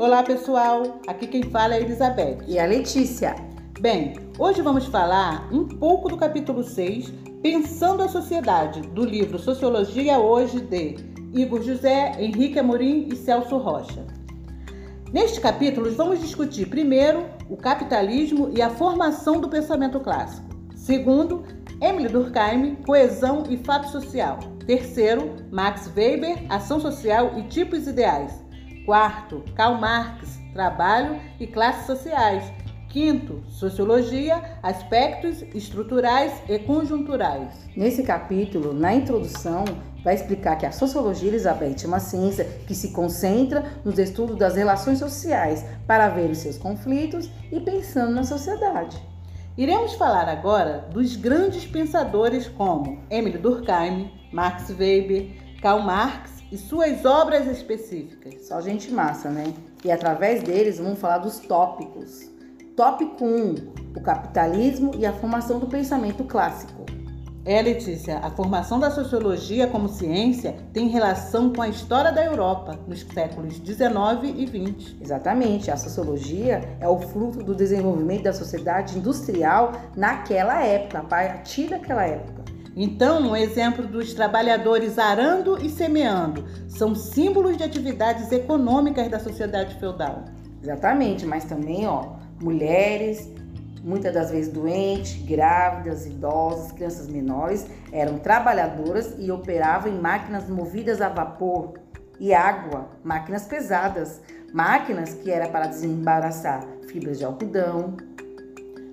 Olá pessoal, aqui quem fala é a Elizabeth e a Letícia. Bem, hoje vamos falar um pouco do capítulo 6, Pensando a Sociedade, do livro Sociologia Hoje de Igor José, Henrique Amorim e Celso Rocha. Neste capítulo, vamos discutir primeiro o capitalismo e a formação do pensamento clássico. Segundo, Emily Durkheim, coesão e fato social. Terceiro, Max Weber, ação social e tipos ideais. Quarto, Karl Marx, trabalho e classes sociais. Quinto, sociologia, aspectos estruturais e conjunturais. Nesse capítulo, na introdução, vai explicar que a sociologia, Elizabeth, é uma ciência que se concentra nos estudos das relações sociais para ver os seus conflitos e pensando na sociedade. Iremos falar agora dos grandes pensadores como Emile Durkheim, Max Weber, Karl Marx e suas obras específicas. Só gente massa, né? E através deles vamos falar dos tópicos. Tópico 1: o capitalismo e a formação do pensamento clássico. É, Letícia, a formação da sociologia como ciência tem relação com a história da Europa nos séculos 19 e 20. Exatamente, a sociologia é o fruto do desenvolvimento da sociedade industrial naquela época, a partir daquela época. Então, um exemplo dos trabalhadores arando e semeando são símbolos de atividades econômicas da sociedade feudal. Exatamente, mas também, ó, mulheres, muitas das vezes doentes, grávidas, idosas, crianças menores, eram trabalhadoras e operavam em máquinas movidas a vapor e água, máquinas pesadas, máquinas que era para desembaraçar fibras de algodão.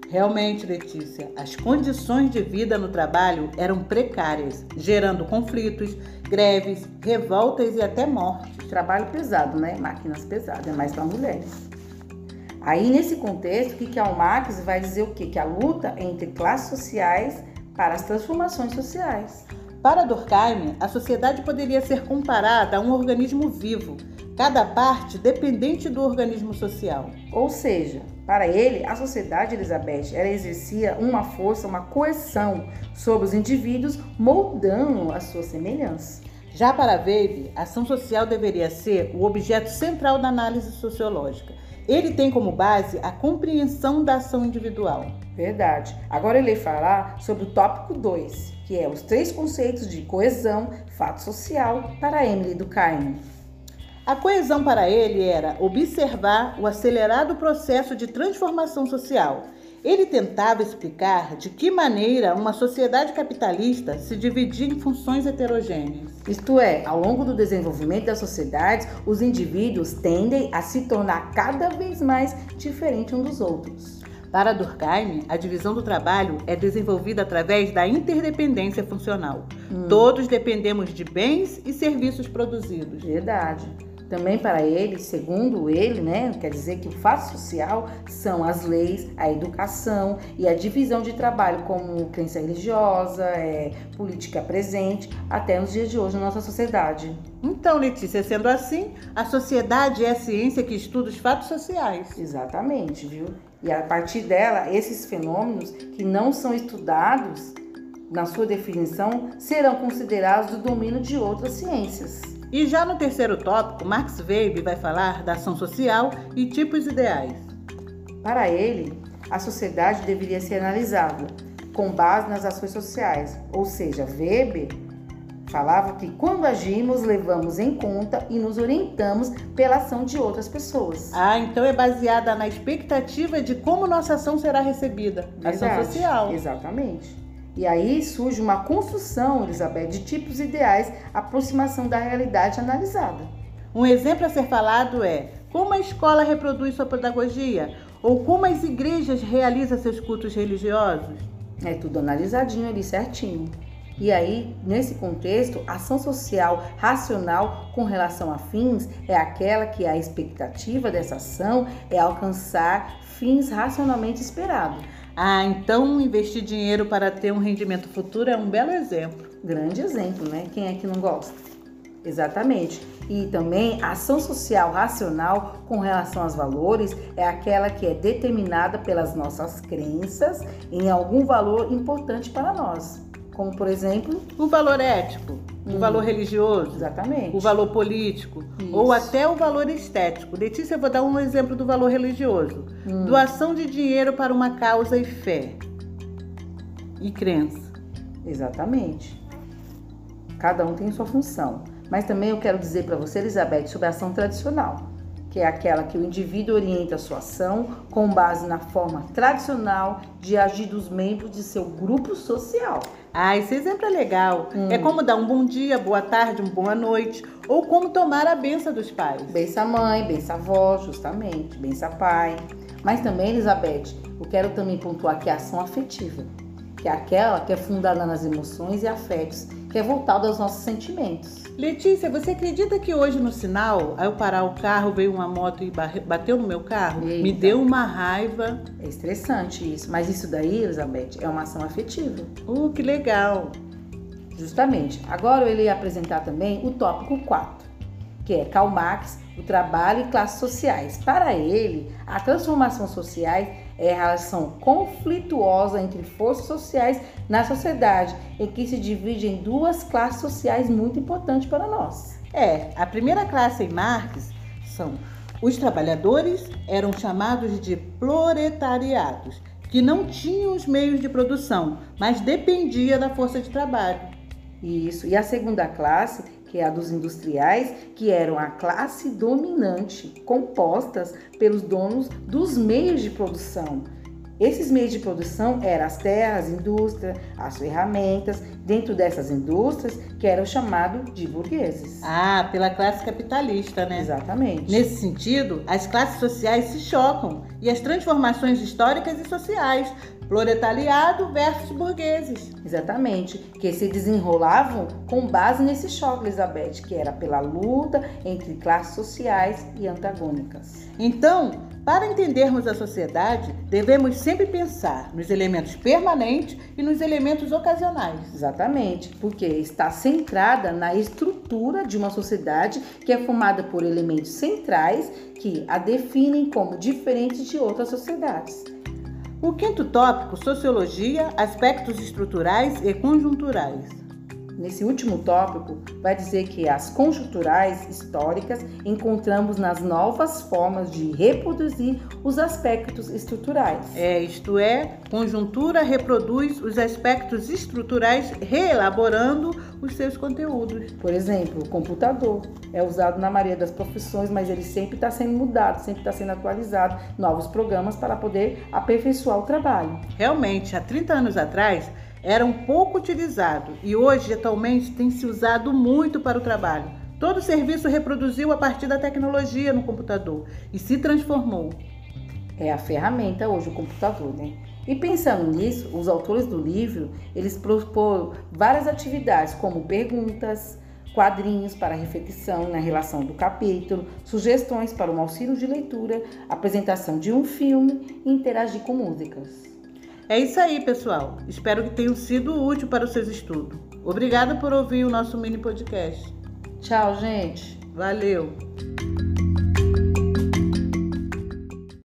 Realmente, Letícia, as condições de vida no trabalho eram precárias, gerando conflitos, greves, revoltas e até mortes. Trabalho pesado, né? Máquinas pesadas, é mais para mulheres. Aí, nesse contexto, o que, que a Marx vai dizer o quê? Que a luta entre classes sociais para as transformações sociais. Para Durkheim, a sociedade poderia ser comparada a um organismo vivo, cada parte dependente do organismo social. Ou seja, para ele, a sociedade, Elizabeth, ela exercia uma força, uma coerção sobre os indivíduos, moldando a sua semelhança. Já para Weber, a ação social deveria ser o objeto central da análise sociológica ele tem como base a compreensão da ação individual. Verdade. Agora ele vai falar sobre o tópico 2, que é os três conceitos de coesão, fato social, para Emily Durkheim. A coesão para ele era observar o acelerado processo de transformação social ele tentava explicar de que maneira uma sociedade capitalista se dividia em funções heterogêneas. Isto é, ao longo do desenvolvimento das sociedades, os indivíduos tendem a se tornar cada vez mais diferentes uns dos outros. Para Durkheim, a divisão do trabalho é desenvolvida através da interdependência funcional. Hum. Todos dependemos de bens e serviços produzidos. Verdade. Também para ele, segundo ele, né, quer dizer que o fato social são as leis, a educação e a divisão de trabalho como crença religiosa, é, política presente, até nos dias de hoje na nossa sociedade. Então, Letícia, sendo assim, a sociedade é a ciência que estuda os fatos sociais. Exatamente, viu? E a partir dela, esses fenômenos que não são estudados na sua definição serão considerados do domínio de outras ciências. E já no terceiro tópico, Max Weber vai falar da ação social e tipos ideais. Para ele, a sociedade deveria ser analisada com base nas ações sociais, ou seja, Weber falava que quando agimos, levamos em conta e nos orientamos pela ação de outras pessoas. Ah, então é baseada na expectativa de como nossa ação será recebida. Verdade, ação social. Exatamente. E aí surge uma construção, Elizabeth, de tipos ideais, aproximação da realidade analisada. Um exemplo a ser falado é como a escola reproduz sua pedagogia ou como as igrejas realizam seus cultos religiosos. É tudo analisadinho ali certinho. E aí, nesse contexto, ação social racional com relação a fins é aquela que a expectativa dessa ação é alcançar fins racionalmente esperados. Ah, então investir dinheiro para ter um rendimento futuro é um belo exemplo. Grande exemplo, né? Quem é que não gosta? Exatamente. E também a ação social racional com relação aos valores é aquela que é determinada pelas nossas crenças em algum valor importante para nós. Como, por exemplo, o valor ético. O hum. valor religioso, exatamente, o valor político Isso. ou até o valor estético. Letícia, eu vou dar um exemplo do valor religioso: hum. doação de dinheiro para uma causa e fé e crença. Exatamente. Cada um tem sua função. Mas também eu quero dizer para você, Elizabeth, sobre a ação tradicional que é aquela que o indivíduo orienta a sua ação com base na forma tradicional de agir dos membros de seu grupo social. Ah, esse exemplo é legal. Hum. É como dar um bom dia, boa tarde, uma boa noite, ou como tomar a benção dos pais. Benção mãe, benção avó, justamente, benção pai. Mas também, Elizabeth, eu quero também pontuar aqui a ação afetiva, que é aquela que é fundada nas emoções e afetos que é voltado aos nossos sentimentos. Letícia, você acredita que hoje no sinal, ao parar o carro, veio uma moto e bateu no meu carro? Eita. Me deu uma raiva. É estressante isso, mas isso daí, Elizabeth, é uma ação afetiva. Uh, que legal! Justamente. Agora eu irei apresentar também o tópico 4, que é Karl Marx, o trabalho e classes sociais. Para ele, a transformação sociais é a relação conflituosa entre forças sociais na sociedade, em que se divide em duas classes sociais muito importantes para nós. É, a primeira classe em Marx são os trabalhadores, eram chamados de proletariados, que não tinham os meios de produção, mas dependia da força de trabalho. Isso. E a segunda classe que é a dos industriais, que eram a classe dominante, compostas pelos donos dos meios de produção. Esses meios de produção eram as terras, indústria, as ferramentas, dentro dessas indústrias que eram chamados de burgueses. Ah, pela classe capitalista, né? Exatamente. Nesse sentido, as classes sociais se chocam e as transformações históricas e sociais proletariado versus burgueses. Exatamente, que se desenrolavam com base nesse choque, Elizabeth, que era pela luta entre classes sociais e antagônicas. Então, para entendermos a sociedade, devemos sempre pensar nos elementos permanentes e nos elementos ocasionais. Exatamente, porque está centrada na estrutura de uma sociedade que é formada por elementos centrais que a definem como diferentes de outras sociedades. O quinto tópico, sociologia, aspectos estruturais e conjunturais. Nesse último tópico, vai dizer que as conjunturais históricas encontramos nas novas formas de reproduzir os aspectos estruturais. É, isto é, conjuntura reproduz os aspectos estruturais reelaborando os seus conteúdos. Por exemplo, o computador é usado na maioria das profissões, mas ele sempre está sendo mudado, sempre está sendo atualizado, novos programas para poder aperfeiçoar o trabalho. Realmente, há 30 anos atrás, era um pouco utilizado e hoje, atualmente, tem se usado muito para o trabalho. Todo serviço reproduziu a partir da tecnologia no computador e se transformou. É a ferramenta hoje o computador, né? E pensando nisso, os autores do livro, eles propõem várias atividades, como perguntas, quadrinhos para reflexão na relação do capítulo, sugestões para um auxílio de leitura, apresentação de um filme e interagir com músicas. É isso aí, pessoal. Espero que tenham sido útil para os seus estudos. Obrigada por ouvir o nosso mini podcast. Tchau, gente. Valeu.